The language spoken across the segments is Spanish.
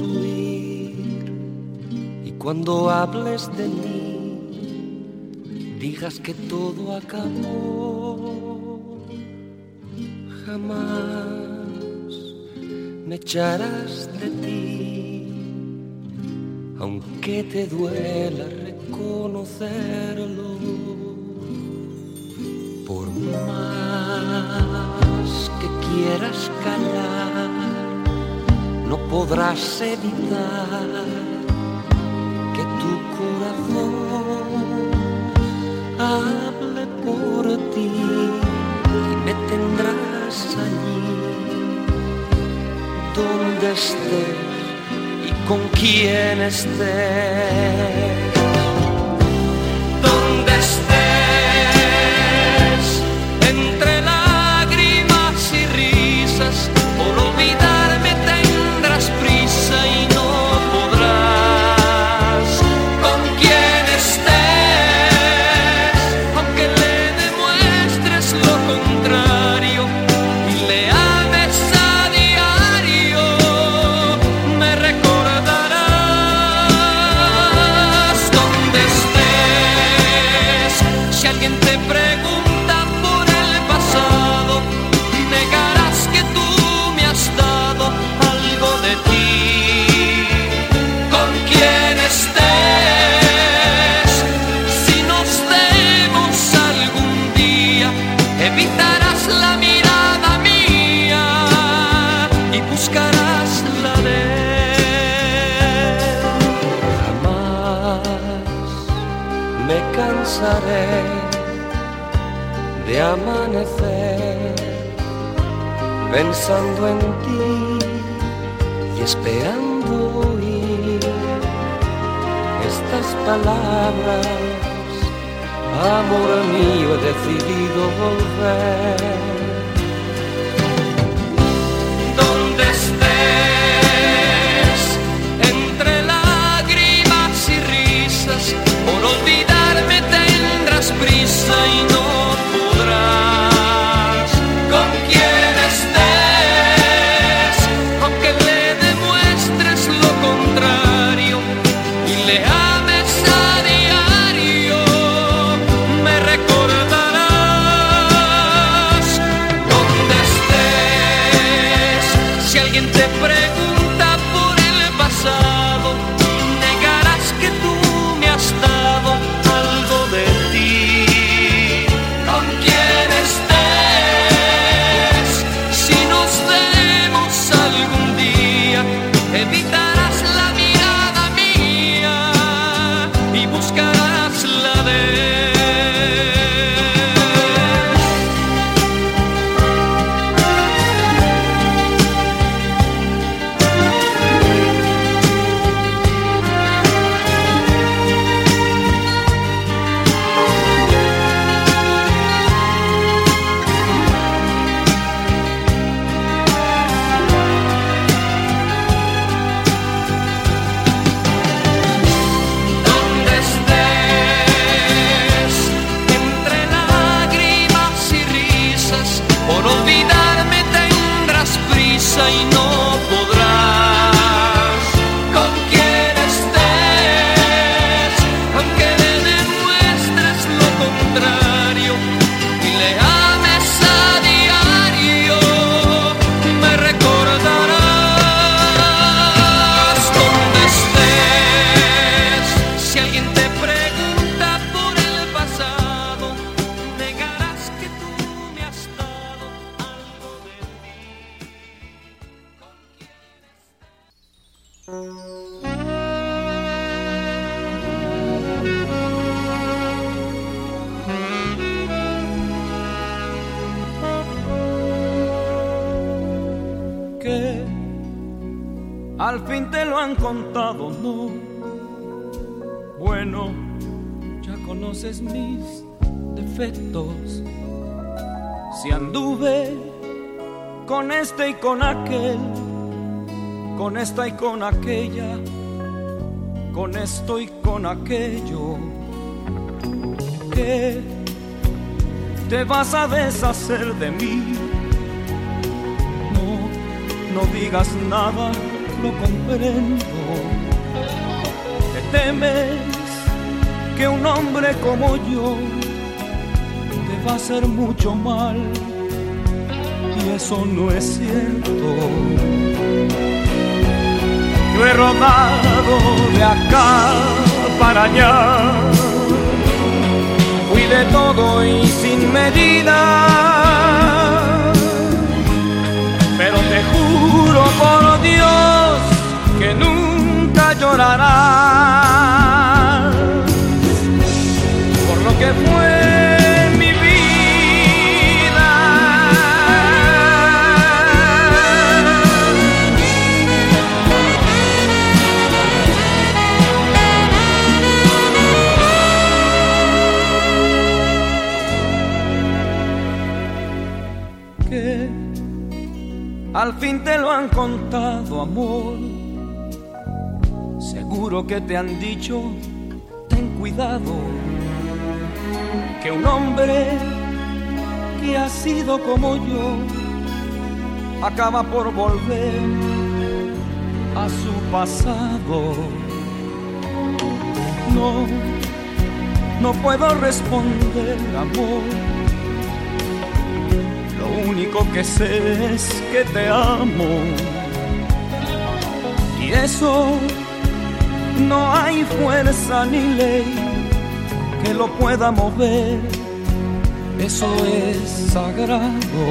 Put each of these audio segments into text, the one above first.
huir y cuando hables de mí digas que todo acabó. Jamás me echarás de ti, aunque te duela reconocerlo. Por más que quieras callar, no podrás evitar que tu corazón hable por ti y me tendrás allí donde estés y con quien estés. Amanecer pensando en ti y esperando oír estas palabras. Amor mío, he decidido volver. Ya conoces mis defectos. Si anduve con este y con aquel, con esta y con aquella, con esto y con aquello, que te vas a deshacer de mí. No, no digas nada, lo comprendo. Te temes que un hombre como yo te va a hacer mucho mal. Y eso no es cierto. Yo he rodado de acá para allá, fui de todo y sin medida. Pero te juro por Dios que nunca llorarás al fin te lo han contado, amor. Seguro que te han dicho, ten cuidado, que un hombre que ha sido como yo acaba por volver a su pasado. No, no puedo responder, amor lo único que sé es que te amo. Y eso no hay fuerza ni ley que lo pueda mover. Eso es sagrado.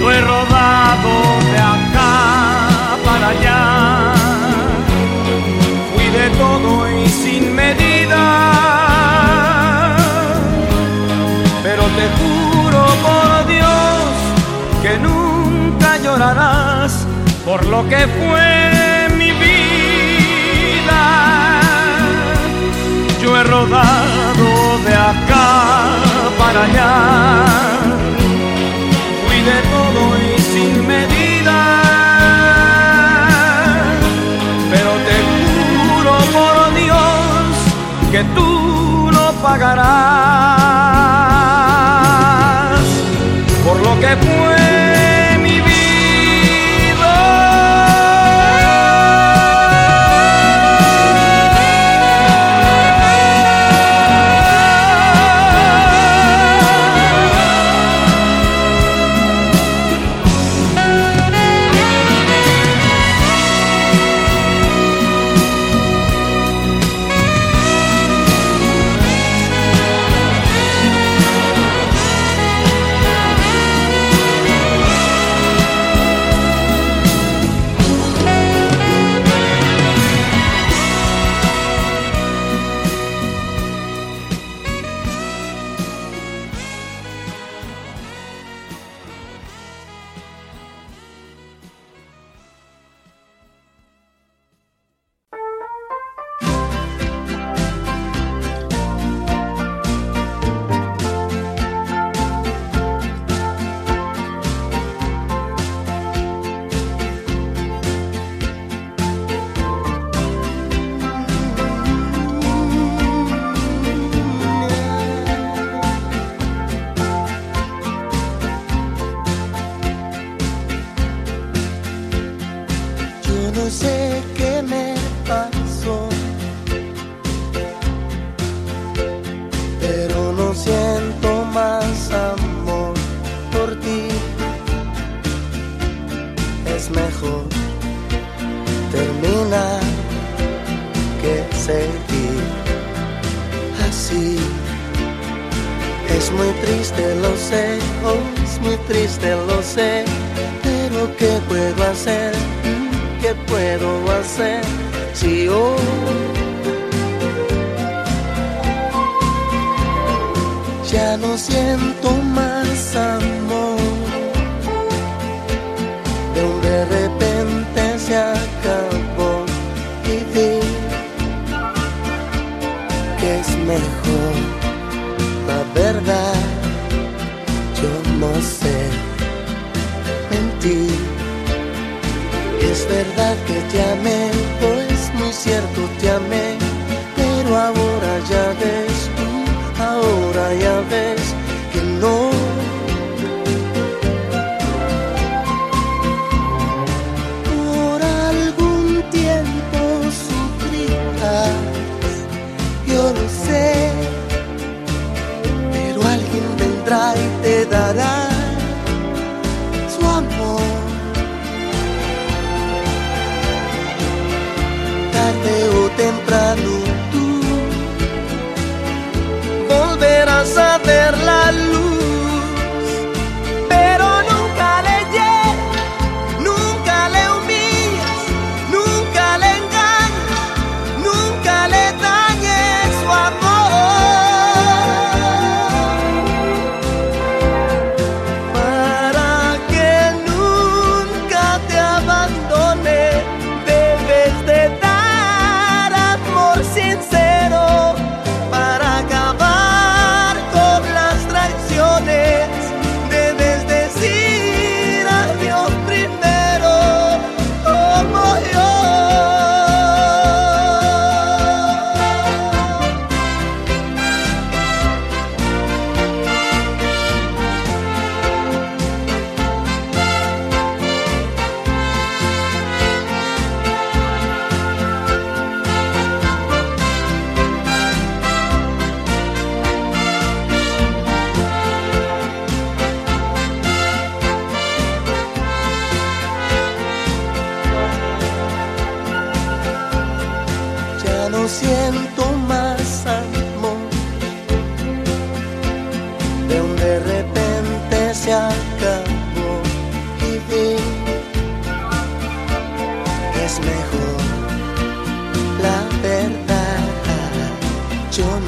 Yo he rodado de acá para allá. Fui de todo y sin medida pero te juro por Dios que nunca llorarás por lo que fue de acá para allá, fui de todo y sin medida, pero te juro por Dios que tú no pagarás. Por lo que fue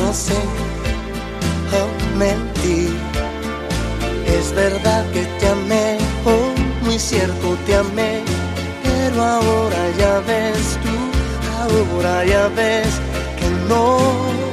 conoce oh, mentí. Es verdad que te amé, oh, muy cierto te amé, pero ahora ya ves tú, ahora ya ves que no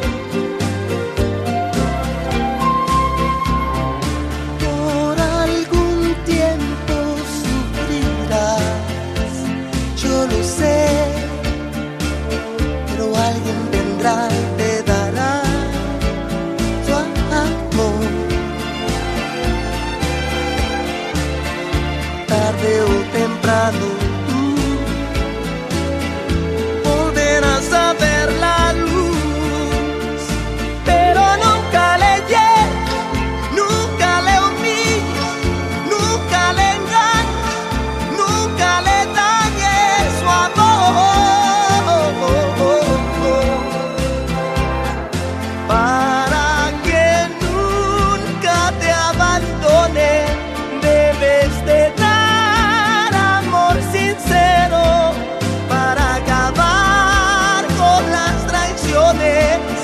poder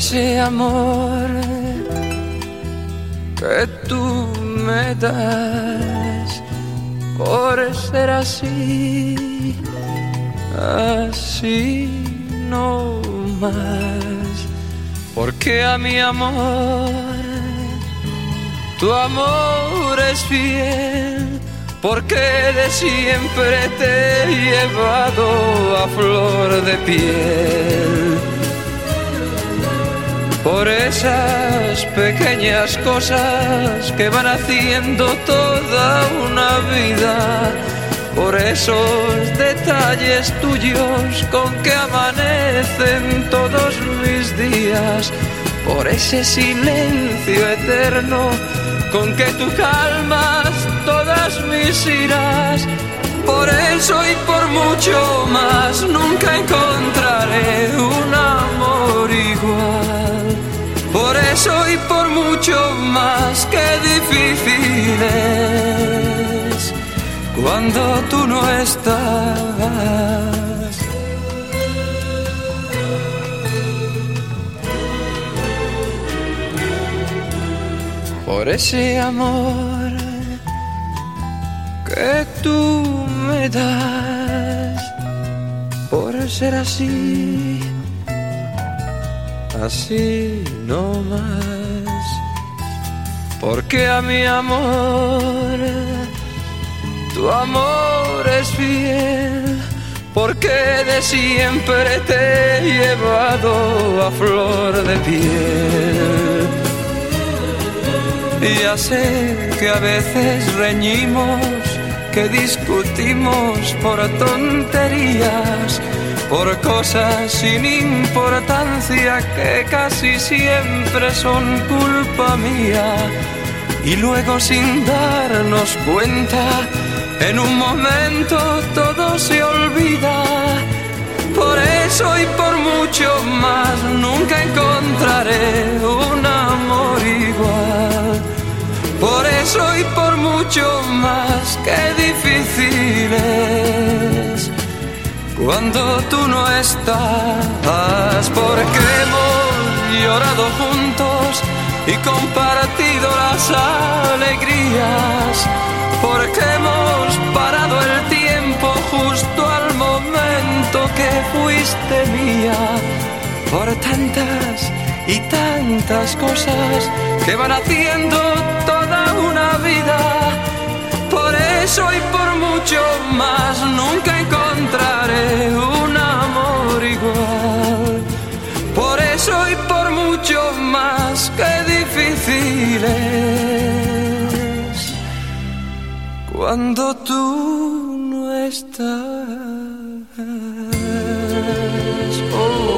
ese amor que tú me das por ser así, así no más, porque a mi amor, tu amor es fiel. Porque de siempre te he llevado a flor de piel por esas pequeñas cosas que van haciendo toda una vida, por esos detalles tuyos con que amanecen todos mis días, por ese silencio eterno con que tú calmas todas mis iras. Por eso y por mucho más nunca encontraré un amor igual. Por eso y por mucho más que difícil es cuando tú no estás. Por ese amor que tú me das, por ser así así no más. porque a mi amor tu amor es fiel, porque de siempre te he llevado a flor de piel. Ya sé que a veces reñimos, que discutimos por tonterías, por cosas sin importancia que casi siempre son culpa mía. Y luego sin darnos cuenta, en un momento todo se olvida. Por eso y por mucho más nunca encontraré un amor igual. Por eso y por mucho más que difícil es cuando tú no estás, porque hemos llorado juntos y compartido las alegrías, porque hemos parado el tiempo justo al momento que fuiste mía, por tantas y tantas cosas que van haciendo toda una vida. Por eso y por mucho más nunca encontraré cuando tú no estás. Oh.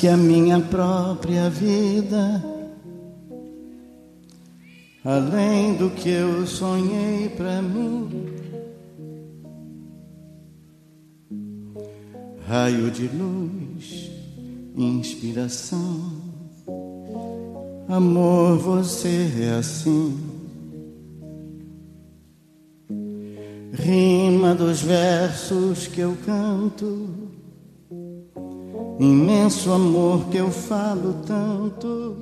Que a minha própria vida, além do que eu sonhei para mim. Raio de luz, inspiração, amor, você é assim. Rima dos versos que eu canto imenso amor que eu falo tanto,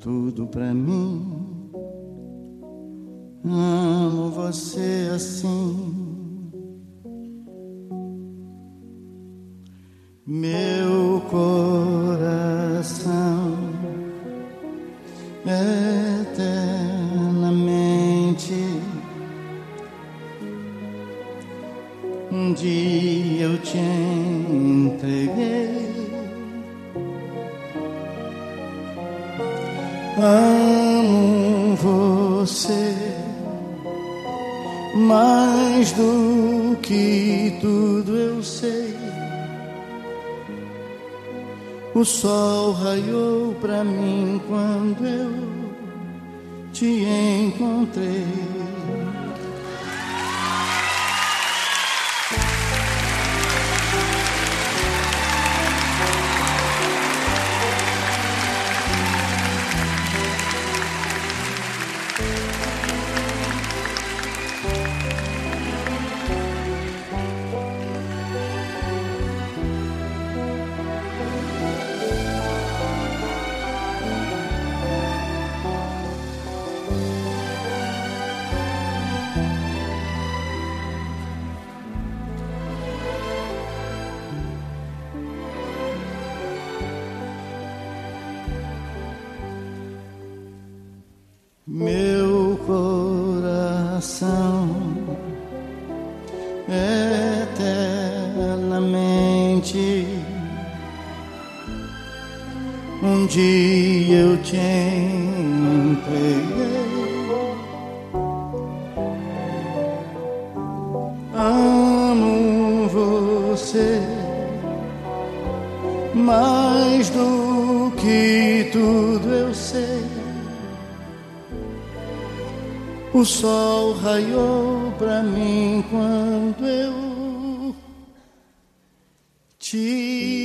tudo pra mim. Amo você assim. Meu coração eternamente um dia eu te entreguei. Amo você mais do que tudo eu sei. O sol raiou pra mim quando eu te encontrei. Você, mais do que tudo eu sei. O sol raiou pra mim quando eu te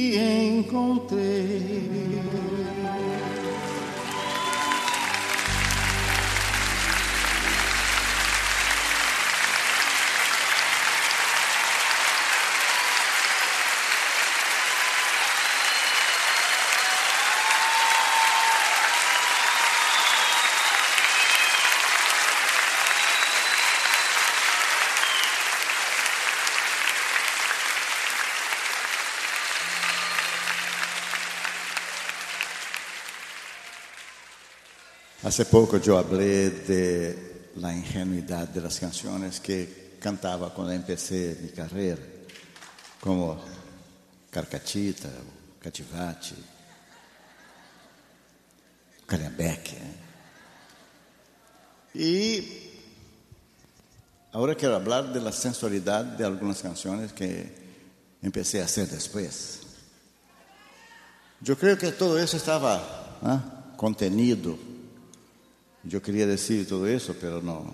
Hace poco yo hablé de la ingenuidad de las canciones que cantaba cuando empecé mi carrera, como Carcachita, Cachivache, Calhambeque. Y ahora quiero hablar de la sensualidad de algunas canciones que empecé a hacer después. Yo creo que todo eso estaba ¿ah? contenido yo quería decir todo eso, pero no.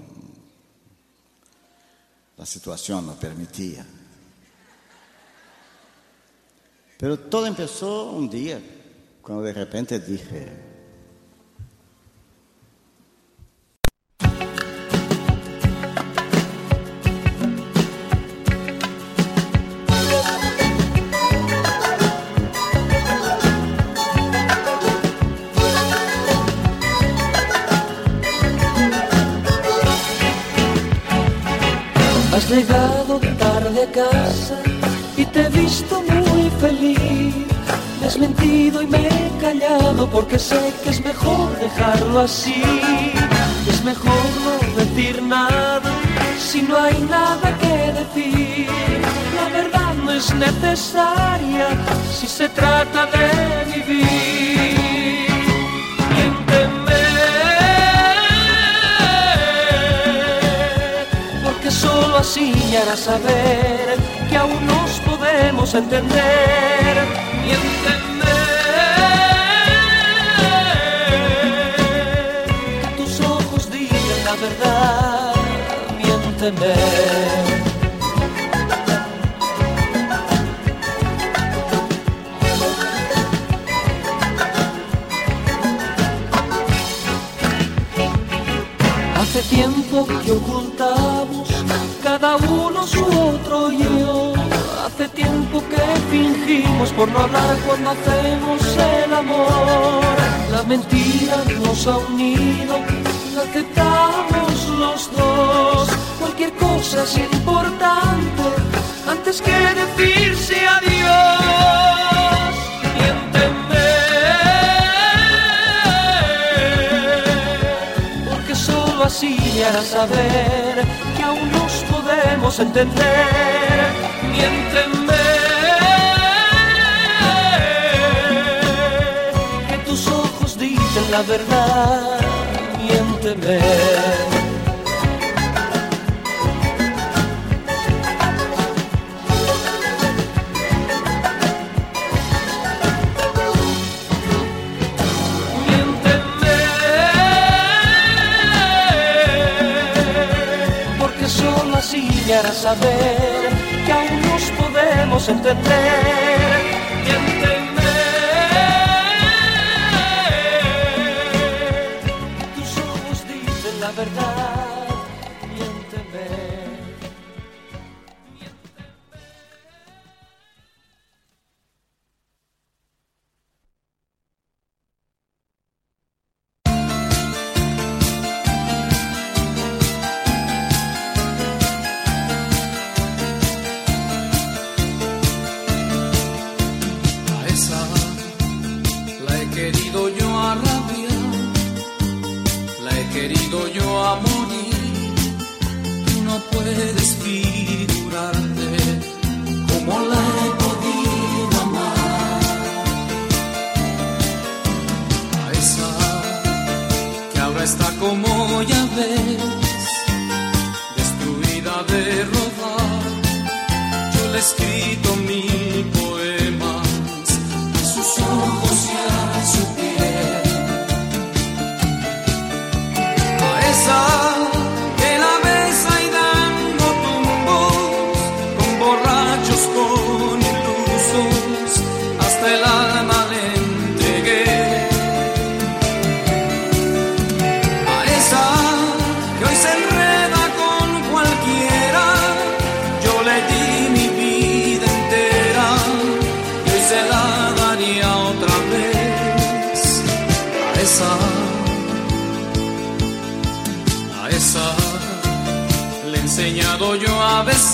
La situación no permitía. Pero todo empezó un día, cuando de repente dije, llegado tarde a casa y te he visto muy feliz. Me has mentido y me he callado porque sé que es mejor dejarlo así. Es mejor no decir nada si no hay nada que decir. La verdad no es necesaria si se trata de vivir. Solo así me harás saber que aún nos podemos entender. Miénteme, que tus ojos digan la verdad. Miénteme. Hace tiempo que ocultamos cada uno su otro yo. Hace tiempo que fingimos por no hablar cuando hacemos el amor. La mentira nos ha unido, la aceptamos los dos. Cualquier cosa es importante antes que decirse adiós. Miénteme porque solo así me harás saber podemos entender. Miénteme, que tus ojos dicen la verdad. Miénteme, saber que aún nos podemos entender. Está como ya ves, destruida de rodar. Yo le escrito mil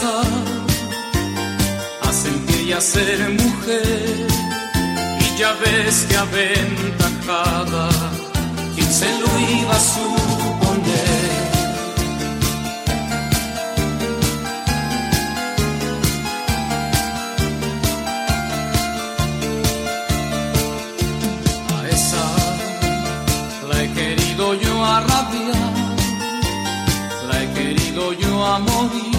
a besar, a sentir y a ser mujer. Y ya ves que aventajada, quien se lo iba a suponer. A esa la he querido yo a rabiar, la he querido yo a morir.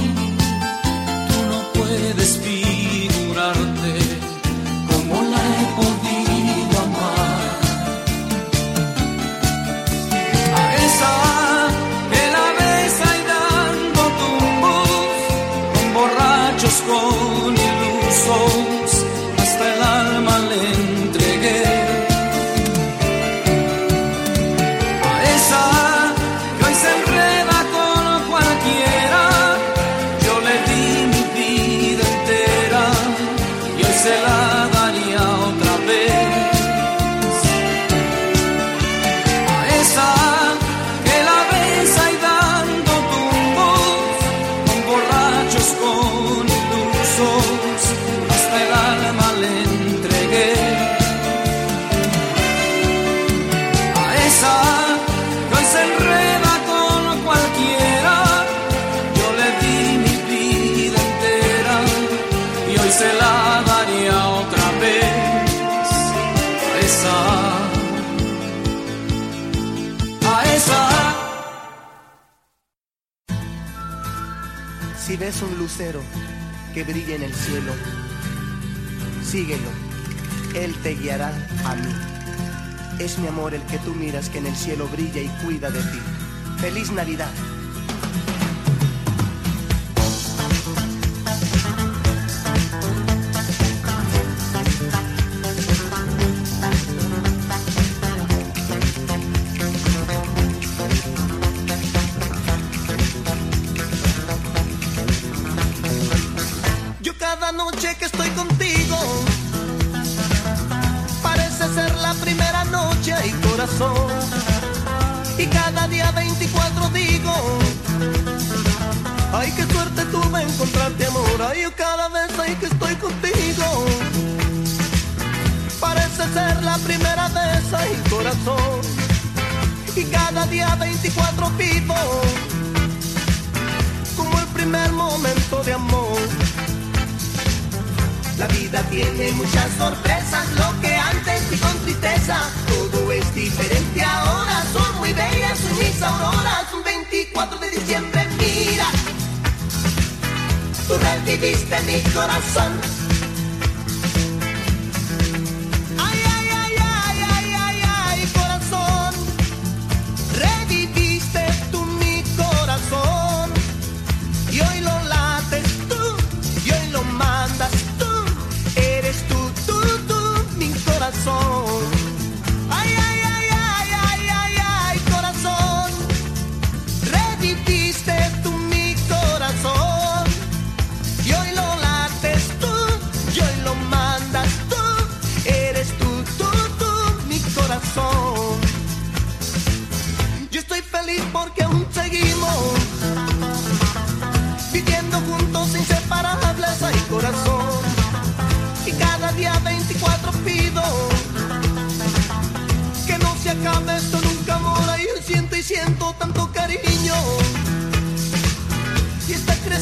Si ves un lucero que brilla en el cielo, síguelo, él te guiará a mí. Es mi amor el que tú miras que en el cielo brilla y cuida de ti. Feliz Navidad. Ay yo cada vez ay que estoy contigo parece ser la primera vez ay corazón. Y cada día 24 vivo como el primer momento de amor. La vida tiene muchas sorpresas, lo que antes vi con tristeza, todo es diferente ahora, son muy bellas mis auroras, un 24 de diciembre, mira, tú reviviste mi corazón.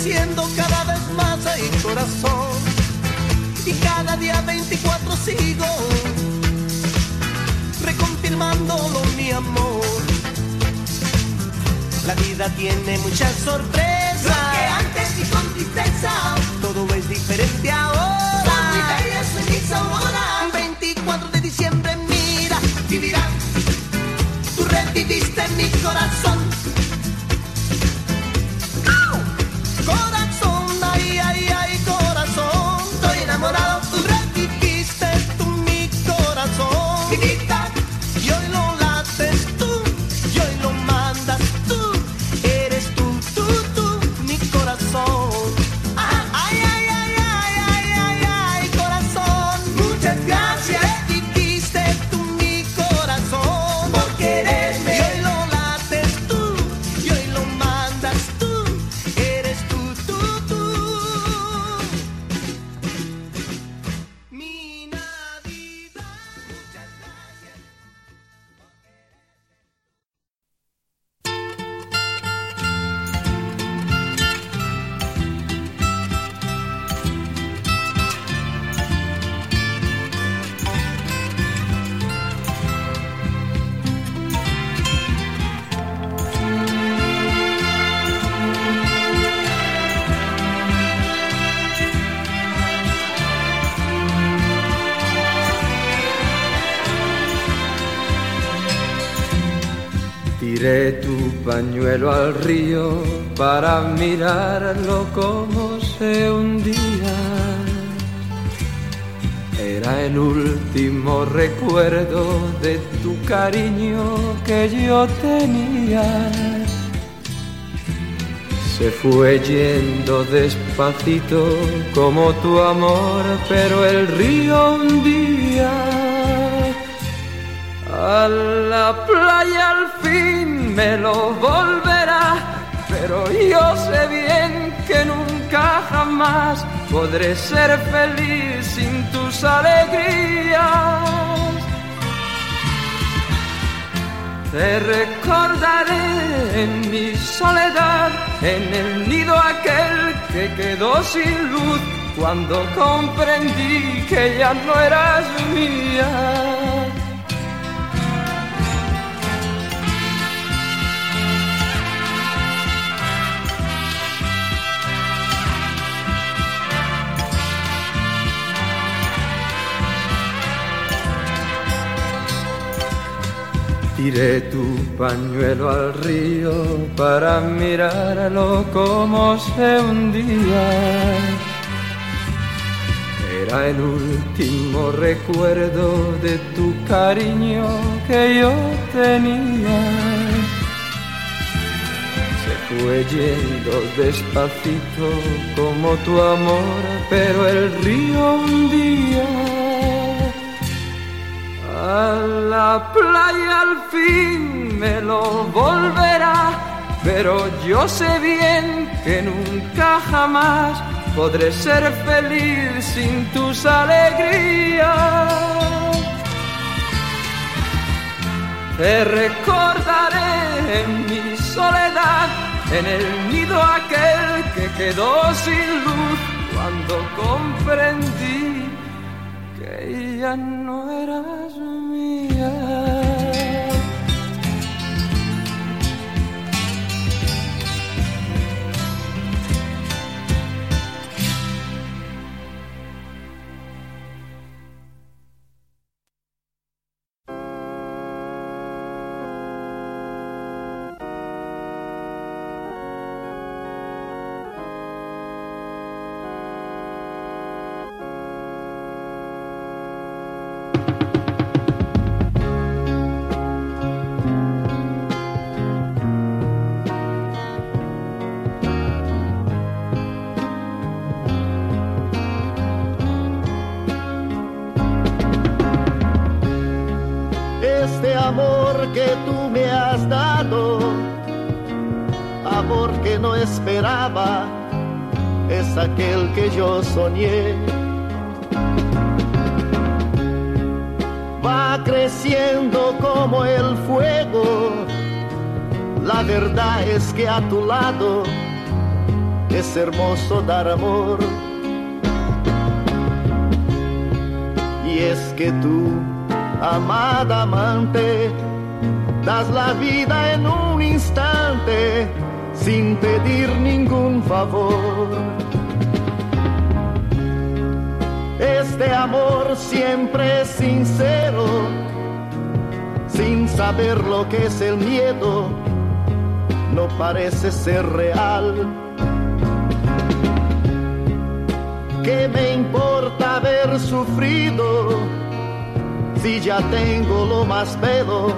Creciendo cada vez más ay corazón y cada día 24 sigo reconfirmándolo mi amor la vida tiene muchas sorpresas. Lo que antes y con tristeza. Todo es diferente ahora. Son mis auroras. 24 de diciembre, mira, vivirás. Tú reviviste mi corazón. Pañuelo al río para mirarlo como se hundía. Era el último recuerdo de tu cariño que yo tenía. Se fue yendo despacito como tu amor, pero el río hundía. A la playa al fin me lo volverá, pero yo sé bien que nunca jamás podré ser feliz sin tus alegrías. Te recordaré en mi soledad, en el nido aquel que quedó sin luz, cuando comprendí que ya no eras mía. Tiré tu pañuelo al río para mirarlo como se hundía. Era el último recuerdo de tu cariño que yo tenía. Se fue yendo despacito como tu amor, pero el río hundía. A la playa al fin me lo volverá, pero yo sé bien que nunca jamás podré ser feliz sin tus alegrías. Te recordaré en mi soledad, en el nido aquel que quedó sin luz cuando comprendí que ya no eras mía. Es aquel que yo soñé. Va creciendo como el fuego, la verdad es que a tu lado es hermoso dar amor. Y es que tú, amada amante, das la vida en un instante sin pedir ningún favor. Este amor siempre sincero, sin saber lo que es el miedo, no parece ser real. ¿Qué me importa haber sufrido si ya tengo lo más bello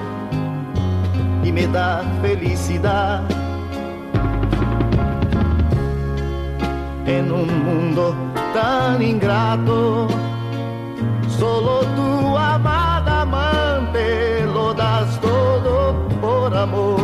y me da felicidad? En un mundo tan ingrato, solo tu amada amante lo das todo por amor.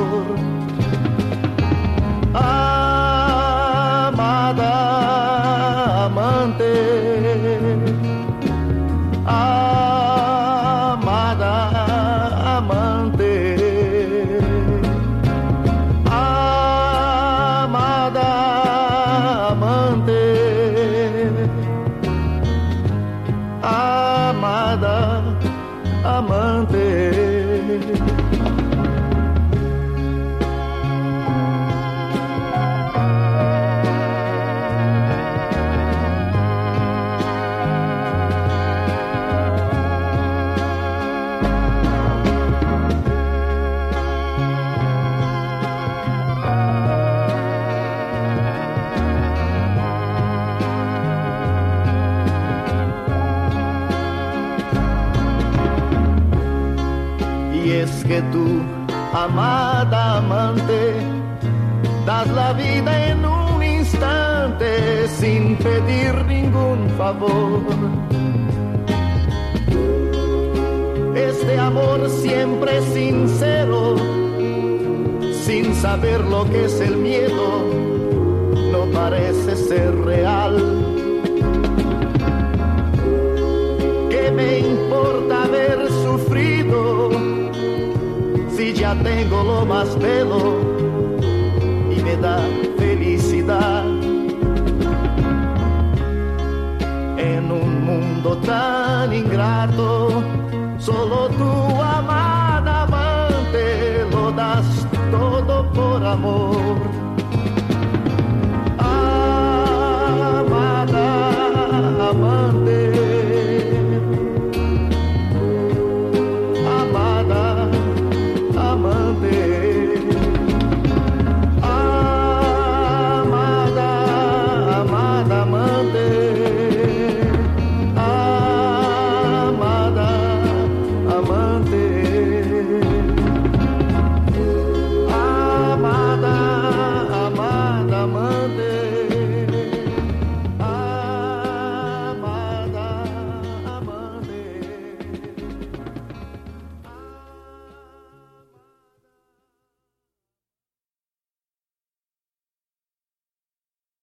Tengo lo más bello y me da felicidad? En un mundo tan ingrato, solo tu amada amante lo das todo por amor.